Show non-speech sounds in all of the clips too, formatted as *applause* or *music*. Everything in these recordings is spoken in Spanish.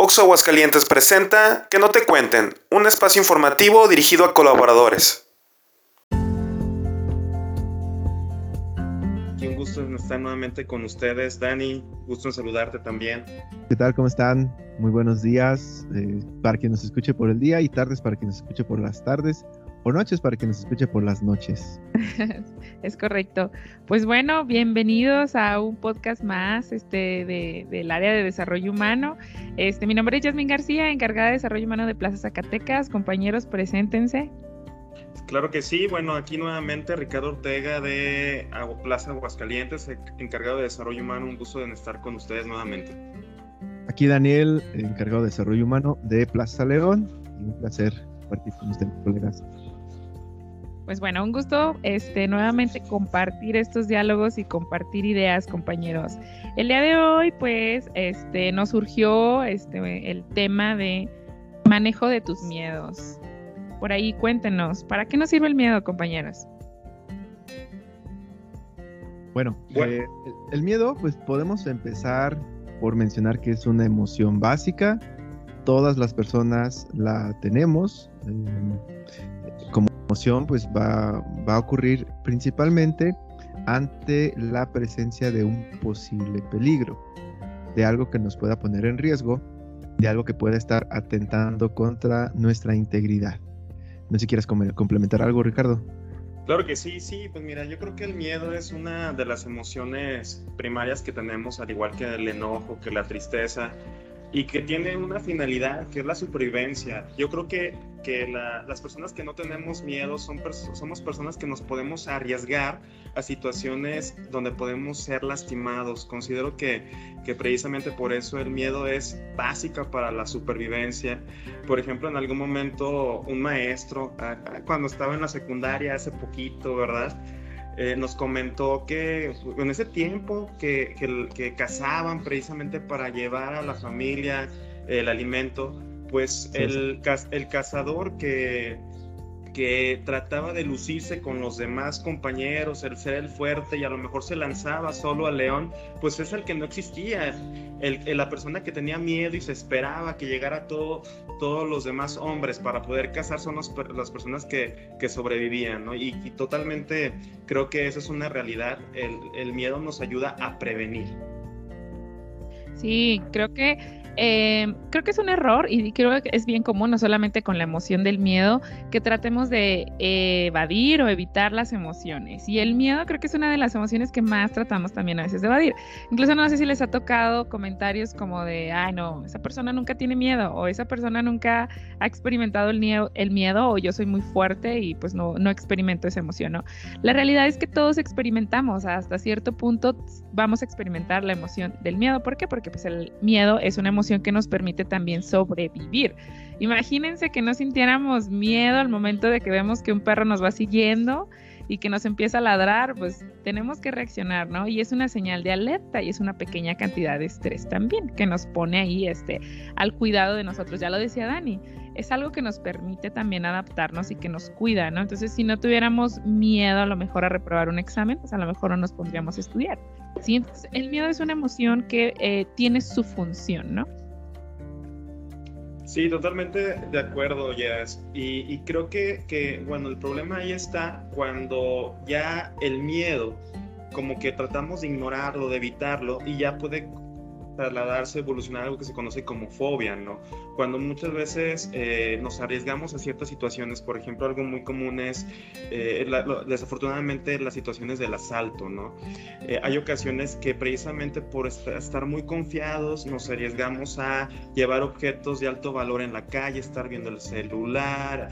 Oxo Aguascalientes presenta Que no te cuenten, un espacio informativo dirigido a colaboradores. Un gusto estar nuevamente con ustedes, Dani. Gusto en saludarte también. ¿Qué tal? ¿Cómo están? Muy buenos días eh, para quien nos escuche por el día y tardes para quien nos escuche por las tardes o noches para quien nos escuche por las noches. *laughs* es correcto. Pues bueno, bienvenidos a un podcast más este, de, del área de desarrollo humano. Este, mi nombre es Yasmin García, encargada de desarrollo humano de Plaza Zacatecas. Compañeros, preséntense. Claro que sí. Bueno, aquí nuevamente Ricardo Ortega de Plaza Aguascalientes, encargado de desarrollo humano. Un gusto de estar con ustedes nuevamente. Aquí Daniel, encargado de desarrollo humano de Plaza León. un placer compartir con ustedes, colegas. Pues bueno, un gusto este, nuevamente compartir estos diálogos y compartir ideas, compañeros. El día de hoy, pues, este, nos surgió este, el tema de manejo de tus miedos. Por ahí cuéntenos, ¿para qué nos sirve el miedo, compañeros? Bueno, eh, el miedo, pues podemos empezar por mencionar que es una emoción básica. Todas las personas la tenemos. Eh, como emoción pues va, va a ocurrir principalmente ante la presencia de un posible peligro, de algo que nos pueda poner en riesgo, de algo que pueda estar atentando contra nuestra integridad. No sé si quieres complementar algo, Ricardo. Claro que sí, sí, pues mira, yo creo que el miedo es una de las emociones primarias que tenemos, al igual que el enojo, que la tristeza, y que tiene una finalidad que es la supervivencia. Yo creo que, que las personas que no tenemos miedo son somos personas que nos podemos arriesgar a situaciones donde podemos ser lastimados. Considero que, que precisamente por eso el miedo es básica para la supervivencia. Por ejemplo, en algún momento un maestro, cuando estaba en la secundaria hace poquito, ¿verdad? Eh, nos comentó que en ese tiempo que, que, cazaban precisamente para llevar a la familia el alimento, pues el, el cazador que que trataba de lucirse con los demás compañeros, el ser el fuerte y a lo mejor se lanzaba solo al león, pues es el que no existía, el, la persona que tenía miedo y se esperaba que llegara todo, todos los demás hombres para poder cazar son las personas que, que sobrevivían, ¿no? Y, y, totalmente creo que esa es una realidad, el, el miedo nos ayuda a prevenir. Sí, creo que eh, creo que es un error y creo que es bien común, no solamente con la emoción del miedo, que tratemos de evadir o evitar las emociones. Y el miedo creo que es una de las emociones que más tratamos también a veces de evadir. Incluso no sé si les ha tocado comentarios como de, ay no, esa persona nunca tiene miedo o esa persona nunca ha experimentado el miedo, el miedo o yo soy muy fuerte y pues no, no experimento esa emoción, ¿no? La realidad es que todos experimentamos, hasta cierto punto vamos a experimentar la emoción del miedo. ¿Por qué? Porque pues el miedo es una emoción que nos permite también sobrevivir. Imagínense que no sintiéramos miedo al momento de que vemos que un perro nos va siguiendo y que nos empieza a ladrar, pues tenemos que reaccionar, ¿no? Y es una señal de alerta y es una pequeña cantidad de estrés también que nos pone ahí este al cuidado de nosotros. Ya lo decía Dani, es algo que nos permite también adaptarnos y que nos cuida, ¿no? Entonces, si no tuviéramos miedo a lo mejor a reprobar un examen, pues a lo mejor no nos pondríamos a estudiar. Sí, entonces el miedo es una emoción que eh, tiene su función, ¿no? Sí, totalmente de acuerdo, Jess. Y, y creo que, que, bueno, el problema ahí está cuando ya el miedo, como que tratamos de ignorarlo, de evitarlo, y ya puede trasladarse, evolucionar algo que se conoce como fobia, ¿no? Cuando muchas veces eh, nos arriesgamos a ciertas situaciones, por ejemplo, algo muy común es, eh, desafortunadamente, las situaciones del asalto, ¿no? Eh, hay ocasiones que precisamente por estar muy confiados nos arriesgamos a llevar objetos de alto valor en la calle, estar viendo el celular,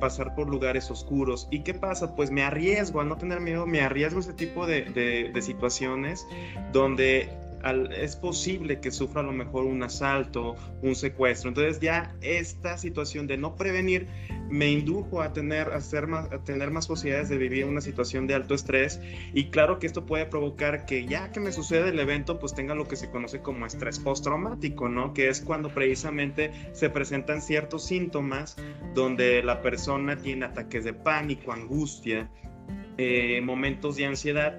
pasar por lugares oscuros. ¿Y qué pasa? Pues me arriesgo a no tener miedo, me arriesgo a ese tipo de, de, de situaciones donde es posible que sufra a lo mejor un asalto, un secuestro. Entonces ya esta situación de no prevenir me indujo a tener, a, más, tener más posibilidades de vivir una situación de alto estrés y claro que esto puede provocar que ya que me sucede el evento pues tenga lo que se conoce como estrés postraumático, ¿no? Que es cuando precisamente se presentan ciertos síntomas donde la persona tiene ataques de pánico, angustia, eh, momentos de ansiedad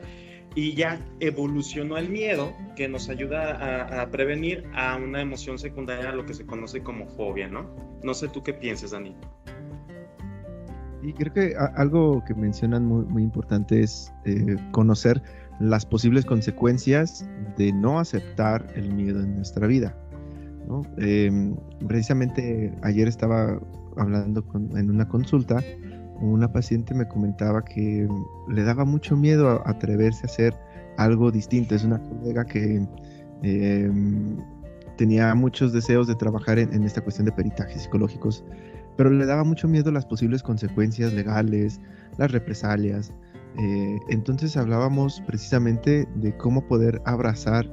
y ya evolucionó el miedo que nos ayuda a, prevenir a una emoción secundaria, lo que se conoce como fobia, ¿no? No sé tú qué piensas, Dani. Y creo que algo que mencionan muy, muy importante es eh, conocer las posibles consecuencias de no aceptar el miedo en nuestra vida. Em, precisamente ayer estaba hablando en una consulta, una paciente me comentaba que le daba mucho miedo atreverse a hacer algo distinto. Es una colega que em, tenía muchos deseos de trabajar en, esta cuestión de peritajes psicológicos, pero le daba mucho miedo las posibles consecuencias legales, las represalias. Eh, entonces hablábamos precisamente de cómo poder abrazar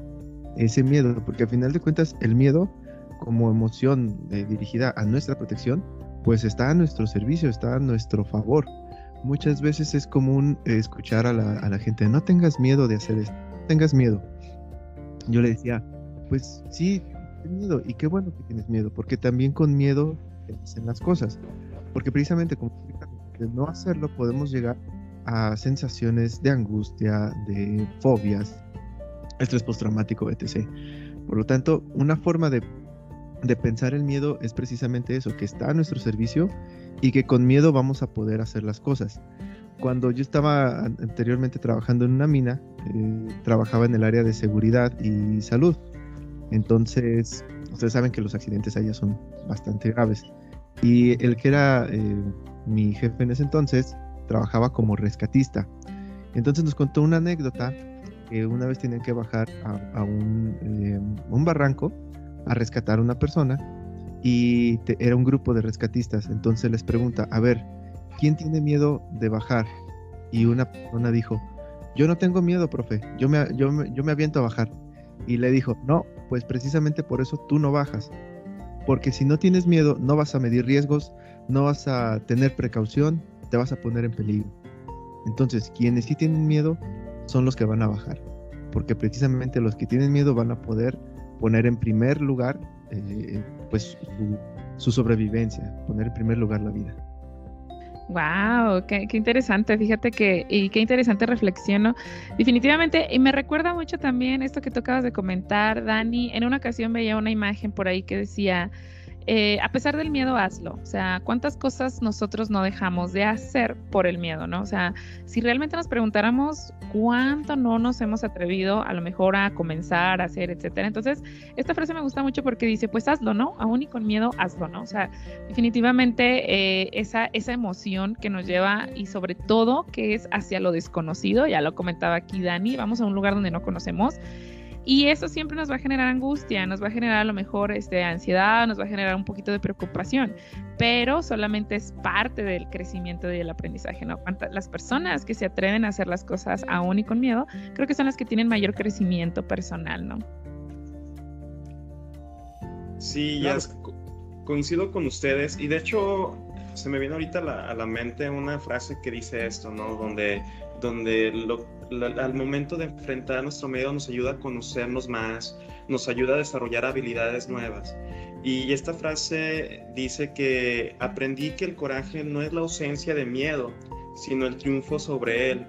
ese miedo, porque al final de cuentas el miedo como emoción eh, dirigida a nuestra protección, pues está a nuestro servicio, está a nuestro favor. Muchas veces es común escuchar a la, gente, no tengas miedo de hacer esto, no tengas miedo. Yo le decía, pues sí, tienes miedo, y qué bueno que tienes miedo, porque también con miedo hacen las cosas. Porque precisamente como de no hacerlo podemos llegar a sensaciones de angustia, de fobias, estrés postraumático, etc. Por lo tanto, una forma de de pensar el miedo es precisamente eso, que está a nuestro servicio y que con miedo vamos a poder hacer las cosas. Cuando yo estaba anteriormente trabajando en una mina, eh, trabajaba en el área de seguridad y salud. Entonces, ustedes saben que los accidentes allá son bastante graves. Y el que era eh, mi jefe en ese entonces trabajaba como rescatista. Entonces nos contó una anécdota que una vez tenían que bajar a, eh, un barranco a rescatar a una persona y era un grupo de rescatistas. Entonces les pregunta, a ver, ¿quién tiene miedo de bajar? Y una persona dijo, yo no tengo miedo, profe, yo me, yo, yo me aviento a bajar. Y le dijo, no, pues precisamente por eso tú no bajas. Porque si no tienes miedo, no vas a medir riesgos, no vas a tener precaución, te vas a poner en peligro. Entonces, quienes sí tienen miedo son los que van a bajar. Porque precisamente los que tienen miedo van a poder poner en primer lugar eh, pues su, sobrevivencia, poner en primer lugar la vida. Wow, qué, interesante. Fíjate que, y qué interesante reflexión, Definitivamente, y me recuerda mucho también esto que tú acabas de comentar, Dani. En una ocasión veía una imagen por ahí que decía, eh, a pesar del miedo, hazlo. O sea, ¿cuántas cosas nosotros no dejamos de hacer por el miedo, no? O sea, si realmente nos preguntáramos cuánto no nos hemos atrevido a lo mejor a comenzar, a hacer, etcétera. Entonces, esta frase me gusta mucho porque dice, pues hazlo, ¿no? Aún y con miedo, hazlo, ¿no? O sea, definitivamente eh, esa, esa emoción que nos lleva y sobre todo que es hacia lo desconocido, ya lo comentaba aquí Dani, vamos a un lugar donde no conocemos y eso siempre nos va a generar angustia, nos va a generar a lo mejor este, ansiedad, nos va a generar un poquito de preocupación, pero solamente es parte del crecimiento y del aprendizaje, ¿no? Las personas que se atreven a hacer las cosas aún y con miedo, creo que son las que tienen mayor crecimiento personal, ¿no? Sí, ya coincido con ustedes y de hecho se me viene ahorita a la mente una frase que dice esto, ¿no? Donde, donde lo, al momento de enfrentar nuestro miedo nos ayuda a conocernos más, nos ayuda a desarrollar habilidades nuevas. Y esta frase dice que aprendí que el coraje no es la ausencia de miedo, sino el triunfo sobre él.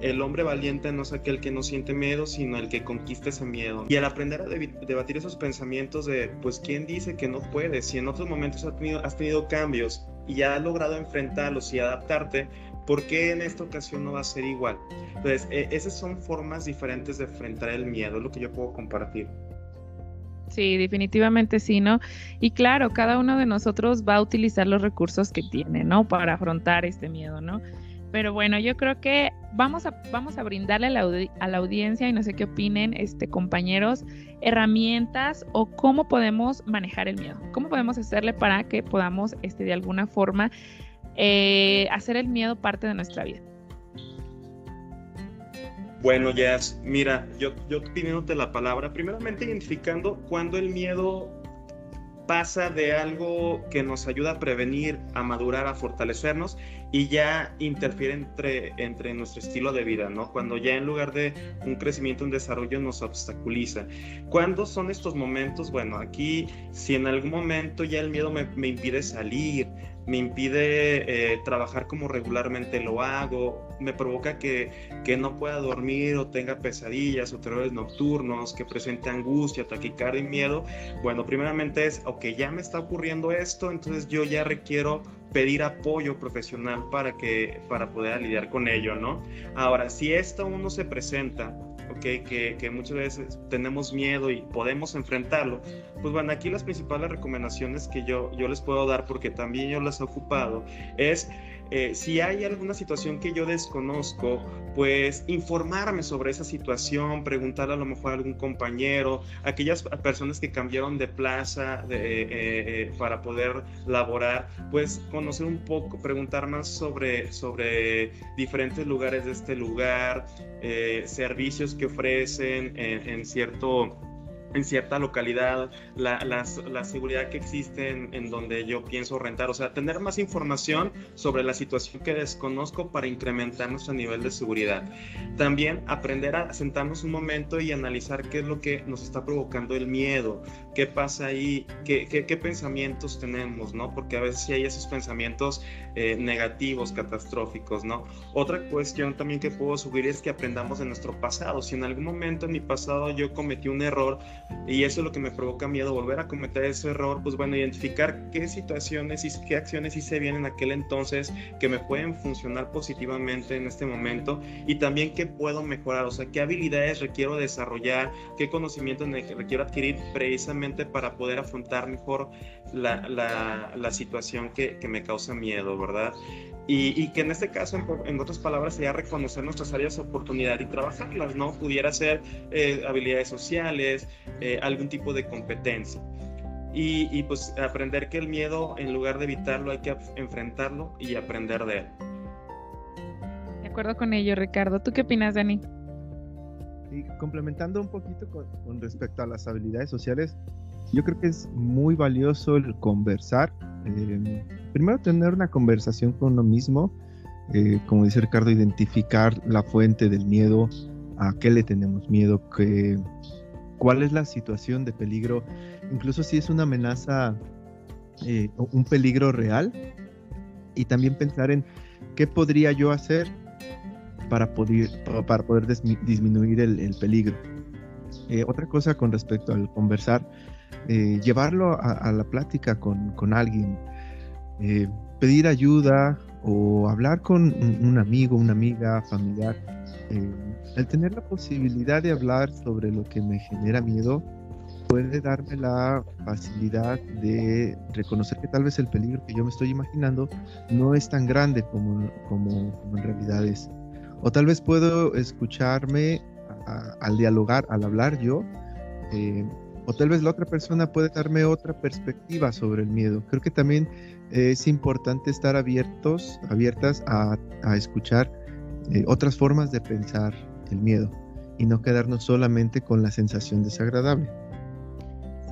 El hombre valiente no es aquel que no siente miedo, sino el que conquista ese miedo. Y al aprender a debatir esos pensamientos de, pues, ¿quién dice que no puedes? Si en otros momentos has tenido, has tenido cambios y has logrado enfrentarlos y adaptarte, ¿por qué en esta ocasión no va a ser igual? Entonces, e, esas son formas diferentes de enfrentar el miedo, lo que yo puedo compartir. Sí, definitivamente sí, ¿no? Y claro, cada uno de nosotros va a utilizar los recursos que tiene, ¿no? Para afrontar este miedo, ¿no? Pero bueno, yo creo que vamos a, vamos a brindarle a la, audiencia, y no sé qué opinen, este, compañeros, herramientas o cómo podemos manejar el miedo. ¿Cómo podemos hacerle para que podamos, este, de alguna forma, eh, hacer el miedo parte de nuestra vida? Bueno, Jazz, mira, yo, yo pidiéndote la palabra, primeramente identificando cuando el miedo pasa de algo que nos ayuda a prevenir, a madurar, a fortalecernos, y ya interfiere entre, entre nuestro estilo de vida, ¿no? Cuando ya en lugar de un crecimiento, un desarrollo nos obstaculiza. ¿Cuándo son estos momentos? Bueno, aquí si en algún momento ya el miedo me, me impide salir, me impide eh, trabajar como regularmente lo hago, me provoca que, que, no pueda dormir o tenga pesadillas o terrores nocturnos, que presente angustia, taquicardia y miedo. Bueno, primeramente es, ok, ya me está ocurriendo esto, entonces yo ya requiero pedir apoyo profesional para, que, para poder lidiar con ello, ¿no? Ahora, si esto aún no se presenta, que, que, muchas veces tenemos miedo y podemos enfrentarlo, pues bueno, aquí las principales recomendaciones que yo, yo les puedo dar, porque también yo las he ocupado, es eh, si hay alguna situación que yo desconozco, pues informarme sobre esa situación, preguntar a lo mejor a algún compañero, aquellas personas que cambiaron de plaza eh, eh, para poder laborar, pues conocer un poco, preguntar más sobre, sobre diferentes lugares de este lugar, servicios que ofrecen en cierto en cierta localidad, la, la, seguridad que existe en, donde yo pienso rentar, o sea, tener más información sobre la situación que desconozco para incrementar nuestro nivel de seguridad. También aprender a sentarnos un momento y analizar qué es lo que nos está provocando el miedo, qué pasa ahí, qué, qué, pensamientos tenemos, ¿no? Porque a veces sí hay esos pensamientos eh, negativos, catastróficos, ¿no? Otra cuestión también que puedo sugerir es que aprendamos de nuestro pasado. Si en algún momento en mi pasado yo cometí un error y eso es lo que me provoca miedo, volver a cometer ese error, pues bueno, identificar qué situaciones y qué acciones hice bien en aquel entonces que me pueden funcionar positivamente en este momento y también qué puedo mejorar, o sea, qué habilidades requiero desarrollar, qué conocimientos requiero adquirir precisamente para poder afrontar mejor la, la, situación que, que, me causa miedo, ¿verdad? Y, y, que en este caso, en, otras palabras, sería reconocer nuestras áreas de oportunidad y trabajarlas, ¿no? Pudiera ser eh, habilidades sociales, eh, algún tipo de competencia. Y, y, pues aprender que el miedo, en lugar de evitarlo, hay que enfrentarlo y aprender de él. De acuerdo con ello, Ricardo. ¿Tú qué opinas, Dani? Y complementando un poquito con, con, respecto a las habilidades sociales, yo creo que es muy valioso el conversar. Eh, primero tener una conversación con uno mismo, eh, como dice Ricardo, identificar la fuente del miedo, a qué le tenemos miedo, que, cuál es la situación de peligro, incluso si es una amenaza, eh, un peligro real, y también pensar en qué podría yo hacer para poder, para poder disminuir el, peligro. Eh, otra cosa con respecto al conversar, eh, llevarlo a, la plática con, con alguien, eh, pedir ayuda o hablar con un, amigo, una amiga, familiar. el tener la posibilidad de hablar sobre lo que me genera miedo puede darme la facilidad de reconocer que tal vez el peligro que yo me estoy imaginando no es tan grande como, como, como en realidad es. O tal vez puedo escucharme al dialogar, al hablar yo. Eh, o tal vez la otra persona puede darme otra perspectiva sobre el miedo. Creo que también es importante estar abiertos, abiertas a, escuchar eh, otras formas de pensar el miedo y no quedarnos solamente con la sensación desagradable.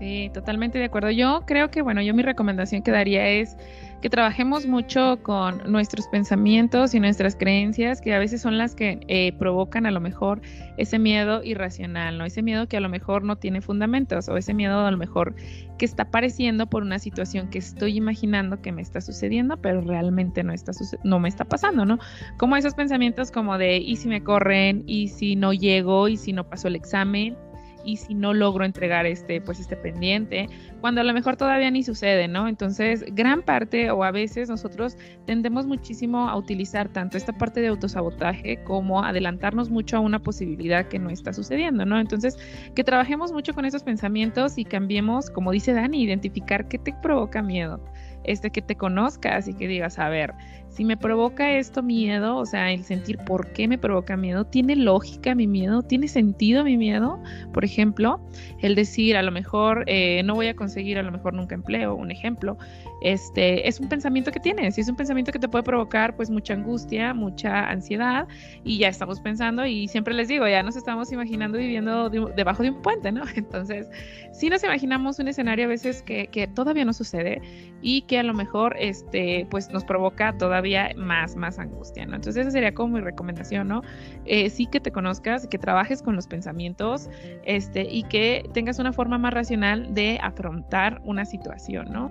Sí, totalmente de acuerdo. Yo creo que, bueno, yo mi recomendación que daría es que trabajemos mucho con nuestros pensamientos y nuestras creencias, que a veces son las que eh, provocan a lo mejor ese miedo irracional, ¿no? Ese miedo que a lo mejor no tiene fundamentos o ese miedo a lo mejor que está apareciendo por una situación que estoy imaginando que me está sucediendo, pero realmente no, está no me está pasando, ¿no? Como esos pensamientos como de, ¿y si me corren? ¿Y si no llego? ¿Y si no paso el examen? Y si no logro entregar este, pues este pendiente, cuando a lo mejor todavía ni sucede, ¿no? Entonces, gran parte o a veces nosotros tendemos muchísimo a utilizar tanto esta parte de autosabotaje como adelantarnos mucho a una posibilidad que no está sucediendo, ¿no? Entonces, que trabajemos mucho con esos pensamientos y cambiemos, como dice Dani, identificar qué te provoca miedo este que te conozcas y que digas, a ver, si me provoca esto miedo, o sea, el sentir por qué me provoca miedo, ¿tiene lógica mi miedo? ¿Tiene sentido mi miedo? Por ejemplo, el decir, a lo mejor eh, no voy a conseguir a lo mejor nunca empleo, un ejemplo, este, es un pensamiento que tienes y es un pensamiento que te puede provocar pues mucha angustia, mucha ansiedad y ya estamos pensando y siempre les digo, ya nos estamos imaginando viviendo debajo de un puente, ¿no? *laughs* Entonces, si nos imaginamos un escenario a veces que, que todavía no sucede y que a lo mejor este, pues nos provoca todavía más, más angustia, ¿no? Entonces esa sería como mi recomendación, ¿no? Eh, sí que te conozcas, que trabajes con los pensamientos este, y que tengas una forma más racional de afrontar una situación, ¿no?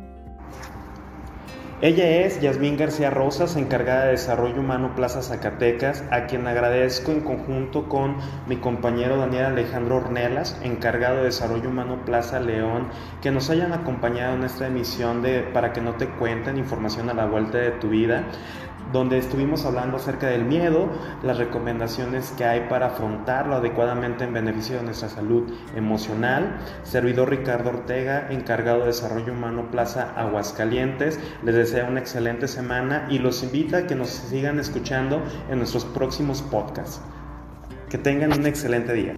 Ella es Yasmín García Rosas, encargada de Desarrollo Humano Plaza Zacatecas, a quien agradezco en conjunto con mi compañero Daniel Alejandro Ornelas, encargado de Desarrollo Humano Plaza León, que nos hayan acompañado en esta emisión de Para que no te cuenten información a la vuelta de tu vida donde estuvimos hablando acerca del miedo, las recomendaciones que hay para afrontarlo adecuadamente en beneficio de nuestra salud emocional. Servidor Ricardo Ortega, encargado de Desarrollo Humano Plaza Aguascalientes, les desea una excelente semana y los invita a que nos sigan escuchando en nuestros próximos podcasts. Que tengan un excelente día.